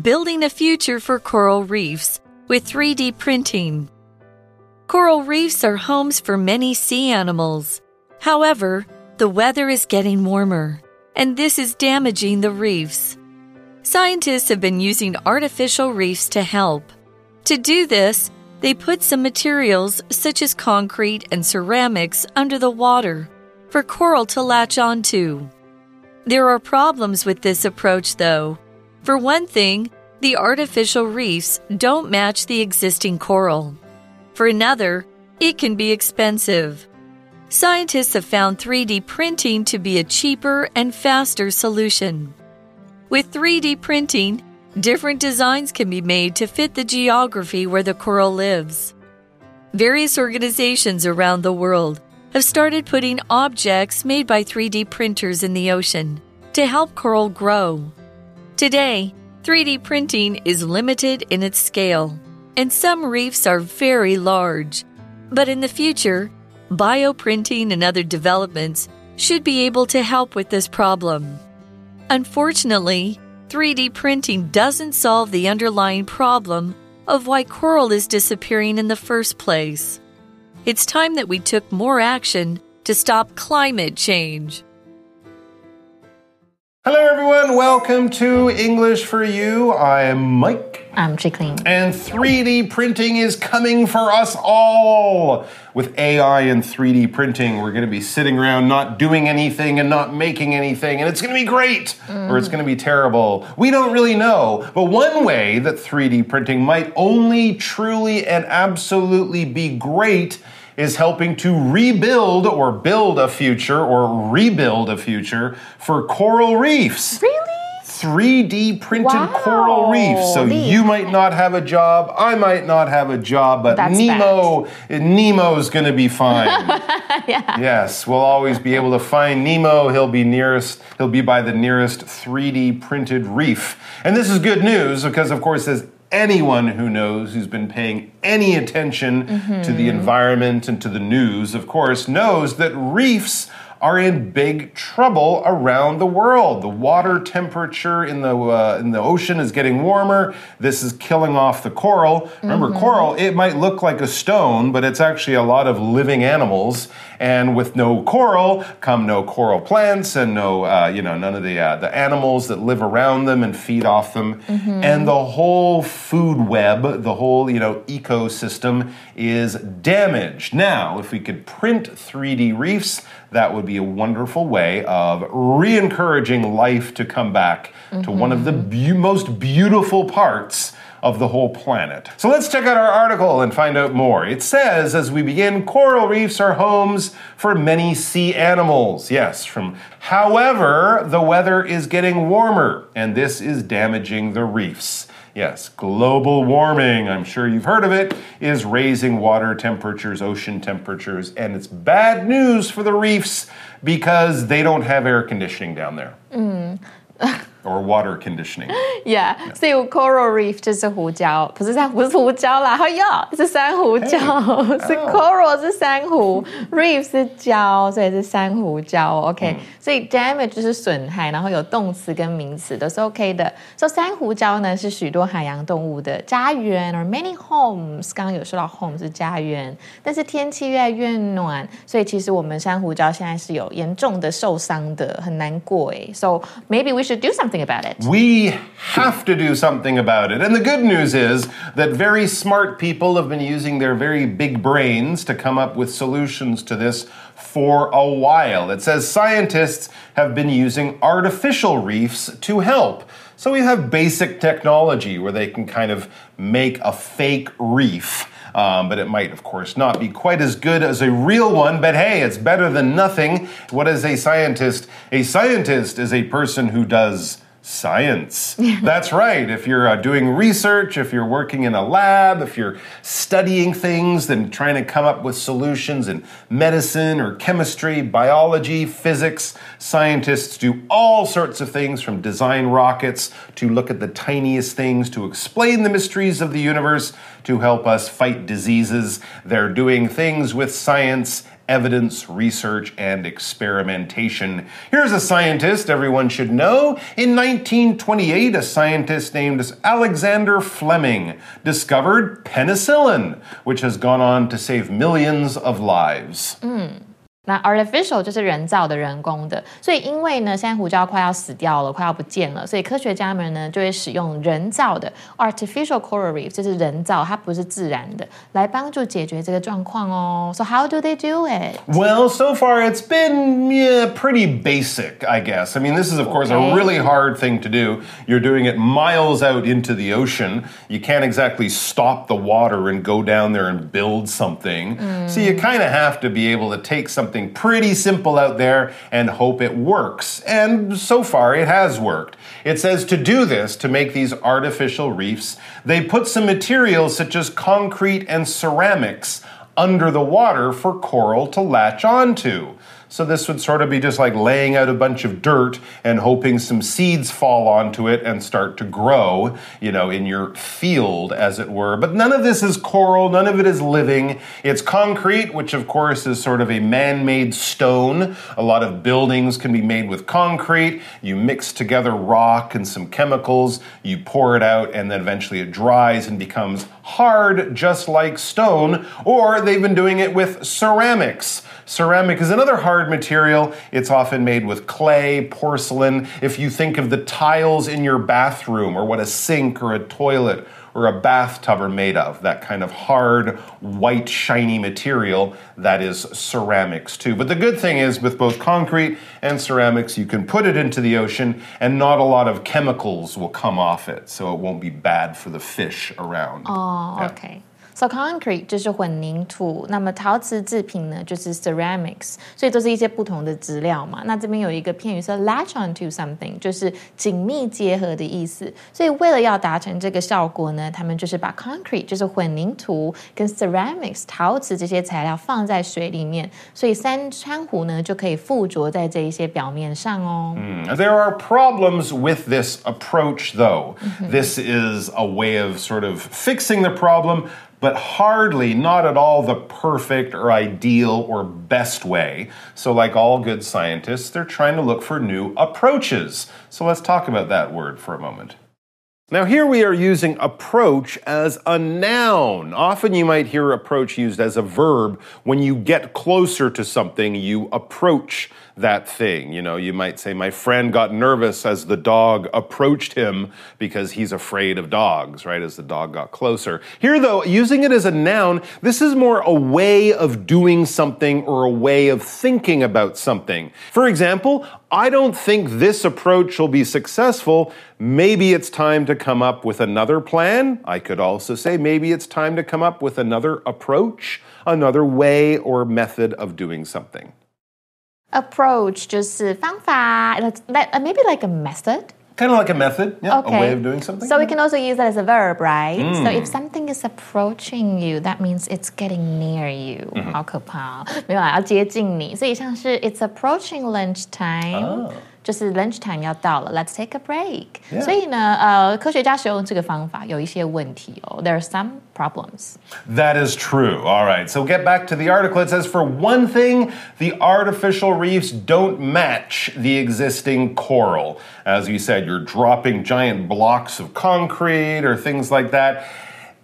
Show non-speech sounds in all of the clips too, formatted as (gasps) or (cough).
Building a Future for Coral Reefs with 3D Printing. Coral reefs are homes for many sea animals. However, the weather is getting warmer, and this is damaging the reefs. Scientists have been using artificial reefs to help. To do this, they put some materials, such as concrete and ceramics, under the water for coral to latch onto. There are problems with this approach, though. For one thing, the artificial reefs don't match the existing coral. For another, it can be expensive. Scientists have found 3D printing to be a cheaper and faster solution. With 3D printing, different designs can be made to fit the geography where the coral lives. Various organizations around the world have started putting objects made by 3D printers in the ocean to help coral grow. Today, 3D printing is limited in its scale, and some reefs are very large. But in the future, bioprinting and other developments should be able to help with this problem. Unfortunately, 3D printing doesn't solve the underlying problem of why coral is disappearing in the first place. It's time that we took more action to stop climate change. Hello, everyone. Welcome to English for You. I am Mike. I'm Jacqueline. And 3D printing is coming for us all. With AI and 3D printing, we're going to be sitting around not doing anything and not making anything, and it's going to be great mm. or it's going to be terrible. We don't really know. But one way that 3D printing might only truly and absolutely be great is helping to rebuild or build a future or rebuild a future for coral reefs. Really? 3D printed wow. coral reefs. So you might not have a job, I might not have a job, but That's Nemo bad. Nemo's going to be fine. (laughs) yeah. Yes, we'll always be able to find Nemo. He'll be nearest he'll be by the nearest 3D printed reef. And this is good news because of course as anyone who knows, who's been paying any attention mm-hmm. to the mm-hmm. environment and to the news, of course, knows that reefs are in big trouble around the world. The water temperature in the uh, in the ocean is getting warmer. This is killing off the coral. Remember, mm-hmm. coral it might look like a stone, but it's actually a lot of living animals. And with no coral come no coral plants and no uh, you know none of the uh, the animals that live around them and feed off them. Mm-hmm. And the whole food web, the whole you know ecosystem is damaged. Now, if we could print 3D reefs that would be a wonderful way of re encouraging life to come back mm-hmm. to one of the be- most beautiful parts of the whole planet. So let's check out our article and find out more. It says, as we begin, coral reefs are homes for many sea animals. Yes, from however, the weather is getting warmer, and this is damaging the reefs. Yes, global warming, I'm sure you've heard of it, is raising water temperatures, ocean temperatures, and it's bad news for the reefs because they don't have air conditioning down there. Mm. (laughs) or water conditioning. Yeah，所以 coral reef 就是胡椒，不是不是胡椒啦，哎呀，是珊瑚礁，是 coral 是珊瑚，reef 是礁，所以是珊瑚礁。OK，所以 damage 就是损害，然后有动词跟名词都是 OK 的。所以珊瑚礁呢是许多海洋动物的家园，or many homes。刚刚有说到 home 是家园，但是天气越来越暖，所以其实我们珊瑚礁现在是有严重的受伤的，很难过哎。So maybe we should do something something about it. We have to do something about it. And the good news is that very smart people have been using their very big brains to come up with solutions to this for a while. It says scientists have been using artificial reefs to help. So we have basic technology where they can kind of make a fake reef. Um, but it might, of course, not be quite as good as a real one. But hey, it's better than nothing. What is a scientist? A scientist is a person who does Science. (laughs) That's right. If you're uh, doing research, if you're working in a lab, if you're studying things and trying to come up with solutions in medicine or chemistry, biology, physics, scientists do all sorts of things from design rockets to look at the tiniest things to explain the mysteries of the universe to help us fight diseases. They're doing things with science evidence, research, and experimentation. Here's a scientist everyone should know. In 1928, a scientist named Alexander Fleming discovered penicillin, which has gone on to save millions of lives. Mm. 那 artificial 就是人造的、人工的，所以因为呢，现在胡椒快要死掉了，快要不见了，所以科学家们呢就会使用人造的 artificial coral reef，就是人造，它不是自然的，来帮助解决这个状况哦。So how do they do it? Well, so far it's been yeah, pretty basic, I guess. I mean, this is of course a really hard thing to do. You're doing it miles out into the ocean. You can't exactly stop the water and go down there and build something. Mm. So you kind of have to be able to take something something pretty simple out there and hope it works. And so far, it has worked. It says to do this, to make these artificial reefs, they put some materials such as concrete and ceramics under the water for coral to latch onto. So this would sort of be just like laying out a bunch of dirt and hoping some seeds fall onto it and start to grow, you know, in your field, as it were. But none of this is coral, none of it is living. It's concrete, which of course is sort of a man made stone. A lot of buildings can be made with concrete. You mix together rock and some chemicals, you pour it out, and then eventually it dries and becomes hard, just like stone. Or they've been doing it with ceramics. Ceramic is another hard material. It's often made with clay, porcelain. If you think of the tiles in your bathroom or what a sink or a toilet or a bathtub are made of, that kind of hard, white, shiny material that is ceramics too. But the good thing is, with both concrete and ceramics, you can put it into the ocean and not a lot of chemicals will come off it, so it won't be bad for the fish around. Oh, yeah. okay. So concrete 就是混凝土，那么陶瓷制品呢就是 ceramics，所以都是一些不同的质料嘛。那这边有一个片语是 latch onto something，就是紧密结合的意思。所以为了要达成这个效果呢，他们就是把 concrete 就是混凝土跟 ceramics 陶瓷这些材料放在水里面，所以珊珊瑚呢就可以附着在这一些表面上哦。Mm. There are problems with this approach, though. This is a way of sort of fixing the problem but hardly, not at all, the perfect or ideal or best way. So, like all good scientists, they're trying to look for new approaches. So, let's talk about that word for a moment. Now, here we are using approach as a noun. Often you might hear approach used as a verb. When you get closer to something, you approach that thing. You know, you might say, My friend got nervous as the dog approached him because he's afraid of dogs, right? As the dog got closer. Here, though, using it as a noun, this is more a way of doing something or a way of thinking about something. For example, I don't think this approach will be successful. Maybe it's time to come up with another plan. I could also say maybe it's time to come up with another approach, another way or method of doing something approach 就是方法，like maybe like a method. Kind of like a method, yeah, okay. a way of doing something. So we can also use that as a verb, right? Mm. So if something is approaching you, that means it's getting near you. Mm -hmm. 好可怕，没有啊，要接近你。所以像是 it's approaching lunch time。Oh. 就是 lunch time 要到了，Let's take a break。所以呢，呃，科学家使用这个方法有一些问题哦，There are some problems. That is true. All right, so get back to the article. It says for one thing, the artificial reefs don't match the existing coral. As you said, you're dropping giant blocks of concrete or things like that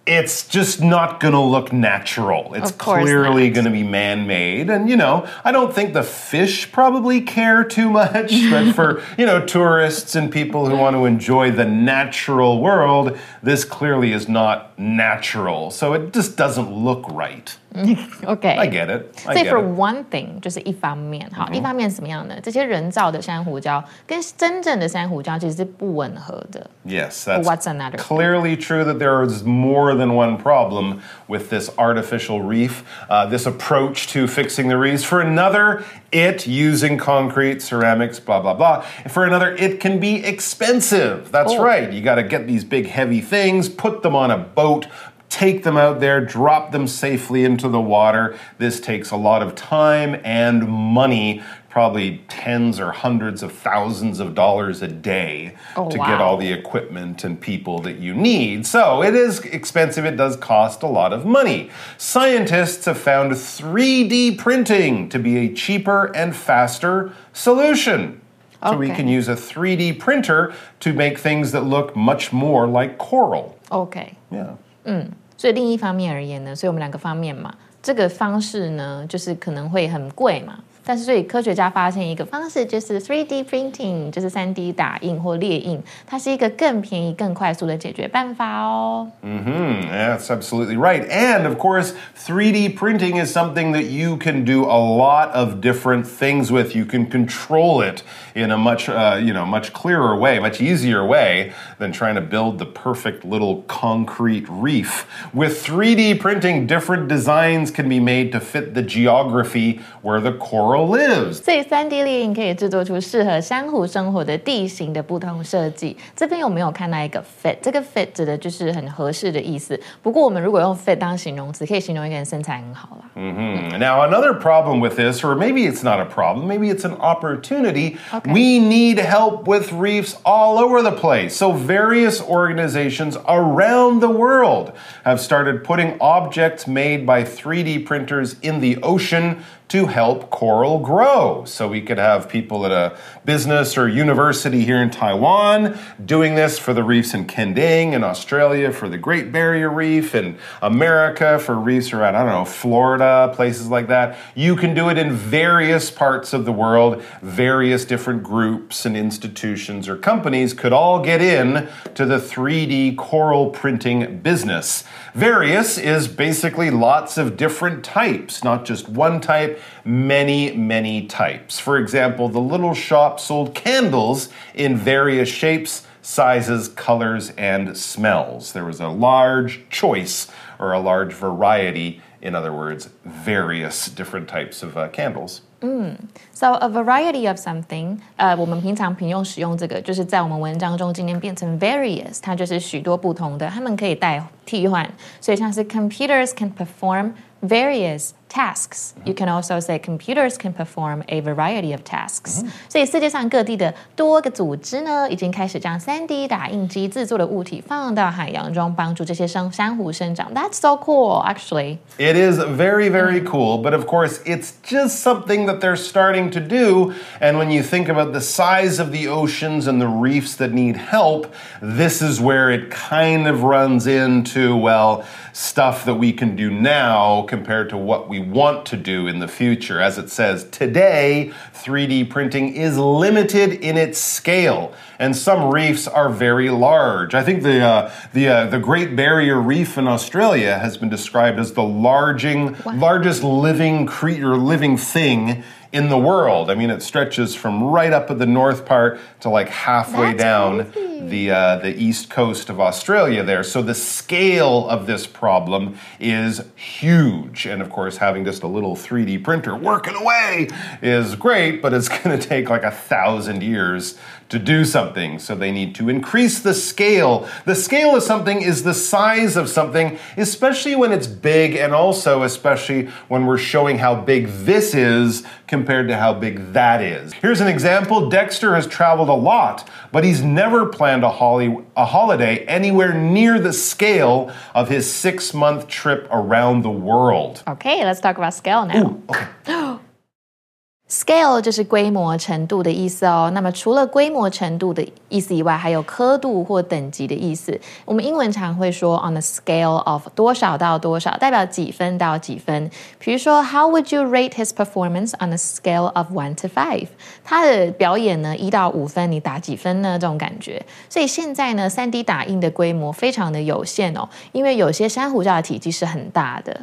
it's just not going to look natural. It's clearly going to be man made. And, you know, I don't think the fish probably care too much, but (laughs) for, you know, tourists and people who want to enjoy the natural world, this clearly is not natural. So it just doesn't look right. (laughs) OK, I get it. I 所以 for one thing 就是一方面，好，一方面是怎么样呢？这些人造的珊瑚礁跟真正的珊瑚礁其实是不吻合的。Yes, that's what's another clearly true that there is more than one problem with this artificial reef, uh, this approach to fixing the reefs. For another, it using concrete, ceramics, blah blah blah. For another, it can be expensive. That's oh. right. You got to get these big heavy things, put them on a boat take them out there, drop them safely into the water. This takes a lot of time and money probably tens or hundreds of thousands of dollars a day oh, to wow. get all the equipment and people that you need. So it is expensive, it does cost a lot of money. Scientists have found 3D printing to be a cheaper and faster solution. So we can use a 3D printer to make things that look much more like coral. OK，Yeah. 嗯所以另一方面而言呢，所以我们两个方面嘛，这个方式呢，就是可能会很贵嘛。但是，所以科学家发现一个方式，就是 3D printing，就是3 D 打印或列印，它是一个更便宜、更快速的解决办法哦。 hmm Yeah, that's absolutely right. And of course, 3D printing is something that you can do a lot of different things with. You can control it in a much, uh, you know, much clearer way, much easier way than trying to build the perfect little concrete reef. With 3D printing, different designs can be made to fit the geography where the coral coral lives. 所以三 D 列印可以制作出适合珊瑚生活的地形的不同设计。这边有没有看到一个 fit？这个 fit 指的就是很合适的意思。不过我们如果用 fit Now another problem with this, or maybe it's not a problem, maybe it's an opportunity. Okay. We need help with reefs all over the place. So various organizations around the world have started putting objects made by 3D printers in the ocean to help coral grow. So, we could have people at a business or university here in Taiwan doing this for the reefs in Kenting in Australia, for the Great Barrier Reef in America, for reefs around, I don't know, Florida, places like that. You can do it in various parts of the world. Various different groups and institutions or companies could all get in to the 3D coral printing business. Various is basically lots of different types, not just one type, many, many types. For example, the little shop sold candles in various shapes sizes, colors, and smells. There was a large choice or a large variety, in other words, various different types of uh, candles. So a variety of something，呃，我们平常平用使用这个，就是在我们文章中今天变成 various，它就是许多不同的，它们可以代替换，所以像是 computers can perform various tasks. You can also say computers can perform a variety of tasks. 所以世界上各地的多个组织呢，已经开始将 3D 打印机制作的物体放到海洋中，帮助这些生珊瑚生长。That's so cool, actually. It is very, very cool, but of course, it's just something that they're starting to do. And when you think about the size of the oceans and the reefs that need help, this is where it kind of runs into, well, stuff that we can do now compared to what we want to do in the future. As it says, today, 3D printing is limited in its scale, and some reefs are very large. I think the uh, the uh, the Great Barrier Reef in Australia has been described as the larging, largest living creature, living thing in the world. I mean, it stretches from right up at the north part to like halfway That's down crazy. the uh, the east coast of Australia there. So the scale of this problem is huge, and of course, having just a little 3D printer working away is great, but it's (laughs) going to take like a thousand years to do something. So they need to increase the scale. The scale of something is the size of something, especially when it's big, and also especially when we're showing how big this is compared to how big that is. Here's an example Dexter has traveled a lot, but he's never planned a, holly, a holiday anywhere near the scale of his six month trip around the world. Okay, let's talk about scale now. (gasps) (gasps) (gasps) Scale 就是规模程度的意思哦。那么除了规模程度的意思以外，还有刻度或等级的意思。我们英文常会说 on a scale of 多少到多少，代表几分到几分。比如说，How would you rate his performance on a scale of one to five？他的表演呢，一到五分，你打几分呢？这种感觉。所以现在呢，三 D 打印的规模非常的有限哦，因为有些珊瑚礁的体积是很大的。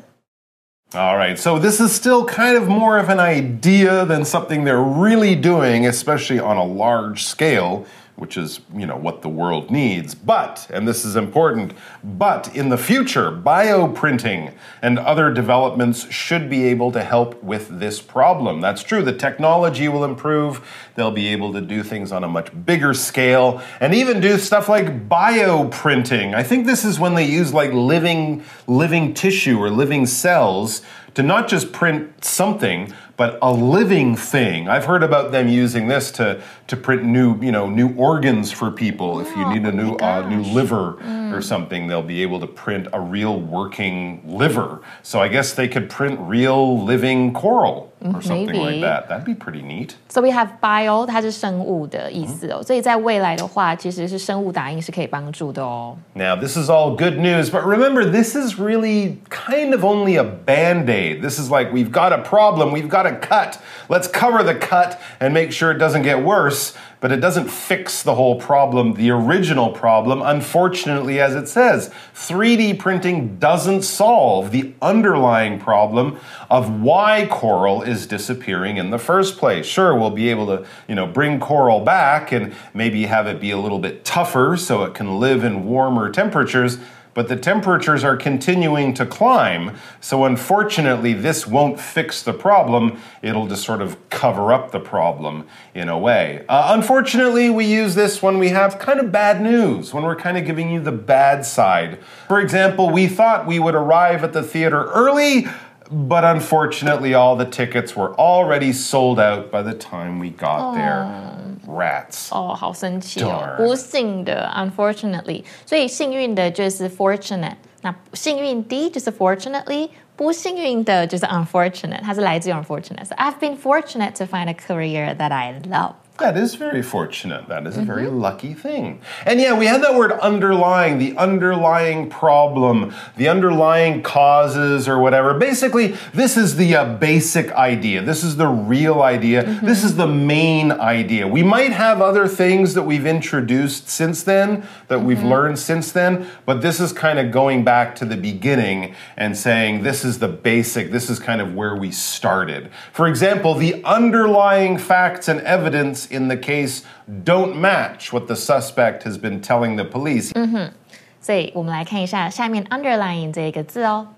All right, so this is still kind of more of an idea than something they're really doing, especially on a large scale. Which is, you know, what the world needs. But, and this is important, but in the future, bioprinting and other developments should be able to help with this problem. That's true. The technology will improve. They'll be able to do things on a much bigger scale and even do stuff like bioprinting. I think this is when they use like living living tissue or living cells to not just print something, but a living thing. I've heard about them using this to to print new, you know, new organs for people. if you need a new uh, new liver or something, they'll be able to print a real working liver. So I guess they could print real living coral or something like Maybe. that. That'd be pretty neat. So we have bio，它是生物的意思哦，所以在未来的话，其实是生物打印是可以帮助的哦。 Now, this is all good news, but remember, this is really kind of only a band aid. This is like we've got a problem, we've got a cut. Let's cover the cut and make sure it doesn't get worse, but it doesn't fix the whole problem, the original problem. Unfortunately, as it says, 3D printing doesn't solve the underlying problem of why coral is disappearing in the first place. Sure, we'll be able to, you know, bring coral back and maybe have it be a little bit tougher so it can live in warmer temperatures, but the temperatures are continuing to climb. So unfortunately, this won't fix the problem. It'll just sort of cover up the problem in a way. Uh, unfortunately, we use this when we have kind of bad news, when we're kind of giving you the bad side. For example, we thought we would arrive at the theater early. But unfortunately, all the tickets were already sold out by the time we got there. Rats. 哦，好生气哦 Darn！不幸的，unfortunately，所以幸运的就是 fortunate，那幸运的就是 fortunately，不幸运的就是 unfortunate，它是来自于 unfortunate。So I've been fortunate to find a career that I love。 That is very fortunate. That is a very mm-hmm. lucky thing. And yeah, we had that word underlying, the underlying problem, the underlying causes or whatever. Basically, this is the uh, basic idea. This is the real idea. Mm-hmm. This is the main idea. We might have other things that we've introduced since then, that we've mm-hmm. learned since then, but this is kind of going back to the beginning and saying this is the basic, this is kind of where we started. For example, the underlying facts and evidence in the case don't match what the suspect has been telling the police. 所以我们来看一下下面 underline 这个字哦。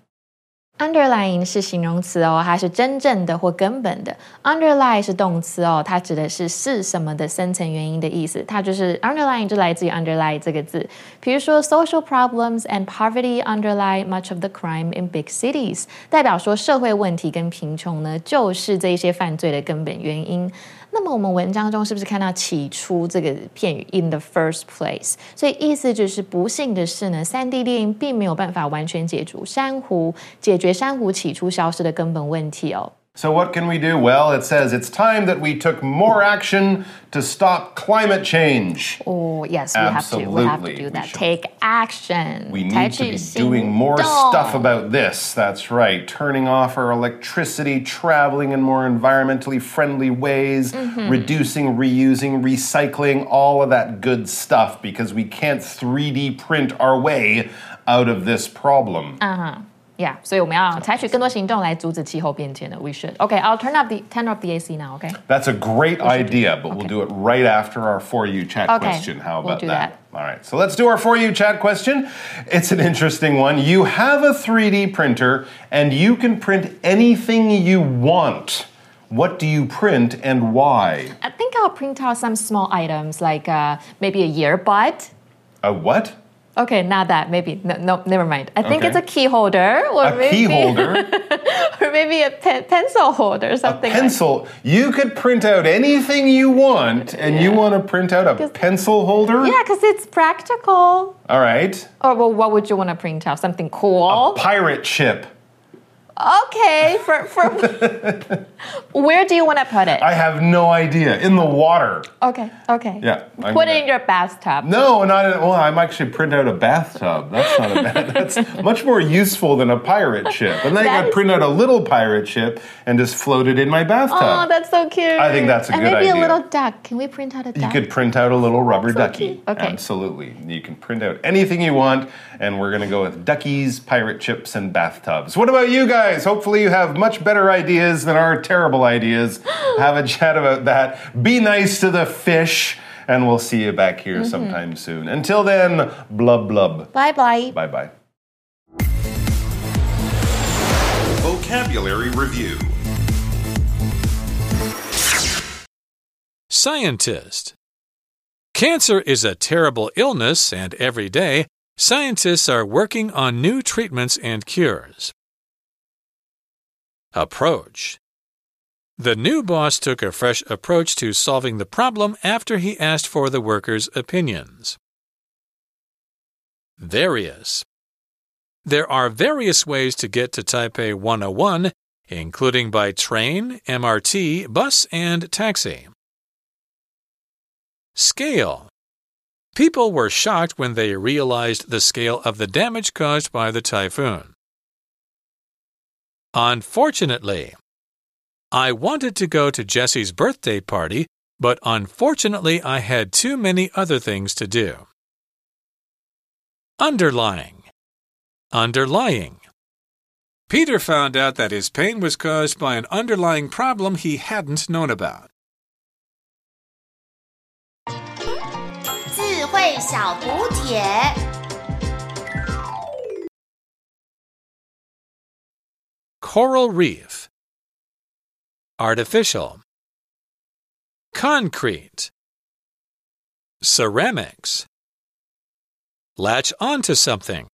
Underline 是形容词哦，它是真正的或根本的。Underlie 是动词哦，它指的是是什么的深层原因的意思。它就是 underline 就来自于 underlie 这个字。比如说，social problems and poverty underlie much of the crime in big cities，代表说社会问题跟贫穷呢，就是这一些犯罪的根本原因。 那么我们文章中是不是看到起初这个片语 in the first place？所以意思就是不幸的是呢，三 D 猎鹰并没有办法完全解除珊瑚解决珊瑚起初消失的根本问题哦。So, what can we do? Well, it says it's time that we took more action to stop climate change. Oh, yes, we Absolutely. have to. We have to do that. Take action. We need to be doing more stuff about this. That's right. Turning off our electricity, traveling in more environmentally friendly ways, mm -hmm. reducing, reusing, recycling, all of that good stuff because we can't 3D print our way out of this problem. Uh huh. Yeah，所以我们要采取更多行动来阻止气候变迁的。We should. Okay, I'll turn up the turn up the AC now. Okay. That's a great idea, but we'll do it right after our For You chat Okay, question. How we'll about do that? All right, so let's do our For You chat question. It's an interesting one. You have a 3D printer and you can print anything you want. What do you print and why? I think I'll print out some small items like uh, maybe a earbud. A what? Okay, not that. Maybe no, no never mind. I think Okay. it's a key holder or A maybe key holder, (laughs) or maybe a pen, pencil holder, a something. like- pencil. You could print out anything you want, and you want to print out a pencil holder? yeah, because it's practical. All right. Or well, what would you want to print out? Something cool. A Pirate ship. Okay, for for (laughs) where do you want to put it? I have no idea. In the water. okay, okay. Yeah, I'm Put gonna- it in your bathtub. No, not in, well. I'm actually print out a bathtub. That's not a bad. (laughs) That's much more useful than a pirate ship. And then That I could print out a little pirate ship and just float it in my bathtub. Oh, that's so cute. I think that's a and good maybe idea. a little duck. Can we print out a duck? you could print out a little rubber so ducky. cute. Okay. Absolutely. You can print out anything you want, and we're going to go with duckies, pirate ships, and bathtubs. What about you guys? Hopefully, you have much better ideas than our terrible ideas. (gasps) have a chat about that. Be nice to the fish. And we'll see you back here mm -hmm. sometime soon. Until then, blub blub. Bye bye. Bye bye. Vocabulary Review Scientist Cancer is a terrible illness, and every day, scientists are working on new treatments and cures. Approach The new boss took a fresh approach to solving the problem after he asked for the workers' opinions. Various There are various ways to get to Taipei 101, including by train, MRT, bus, and taxi. Scale People were shocked when they realized the scale of the damage caused by the typhoon. Unfortunately, I wanted to go to Jesse's birthday party, but unfortunately, I had too many other things to do. Underlying. Underlying. Peter found out that his pain was caused by an underlying problem he hadn't known about. Coral reef. Artificial. Concrete. Ceramics. Latch onto something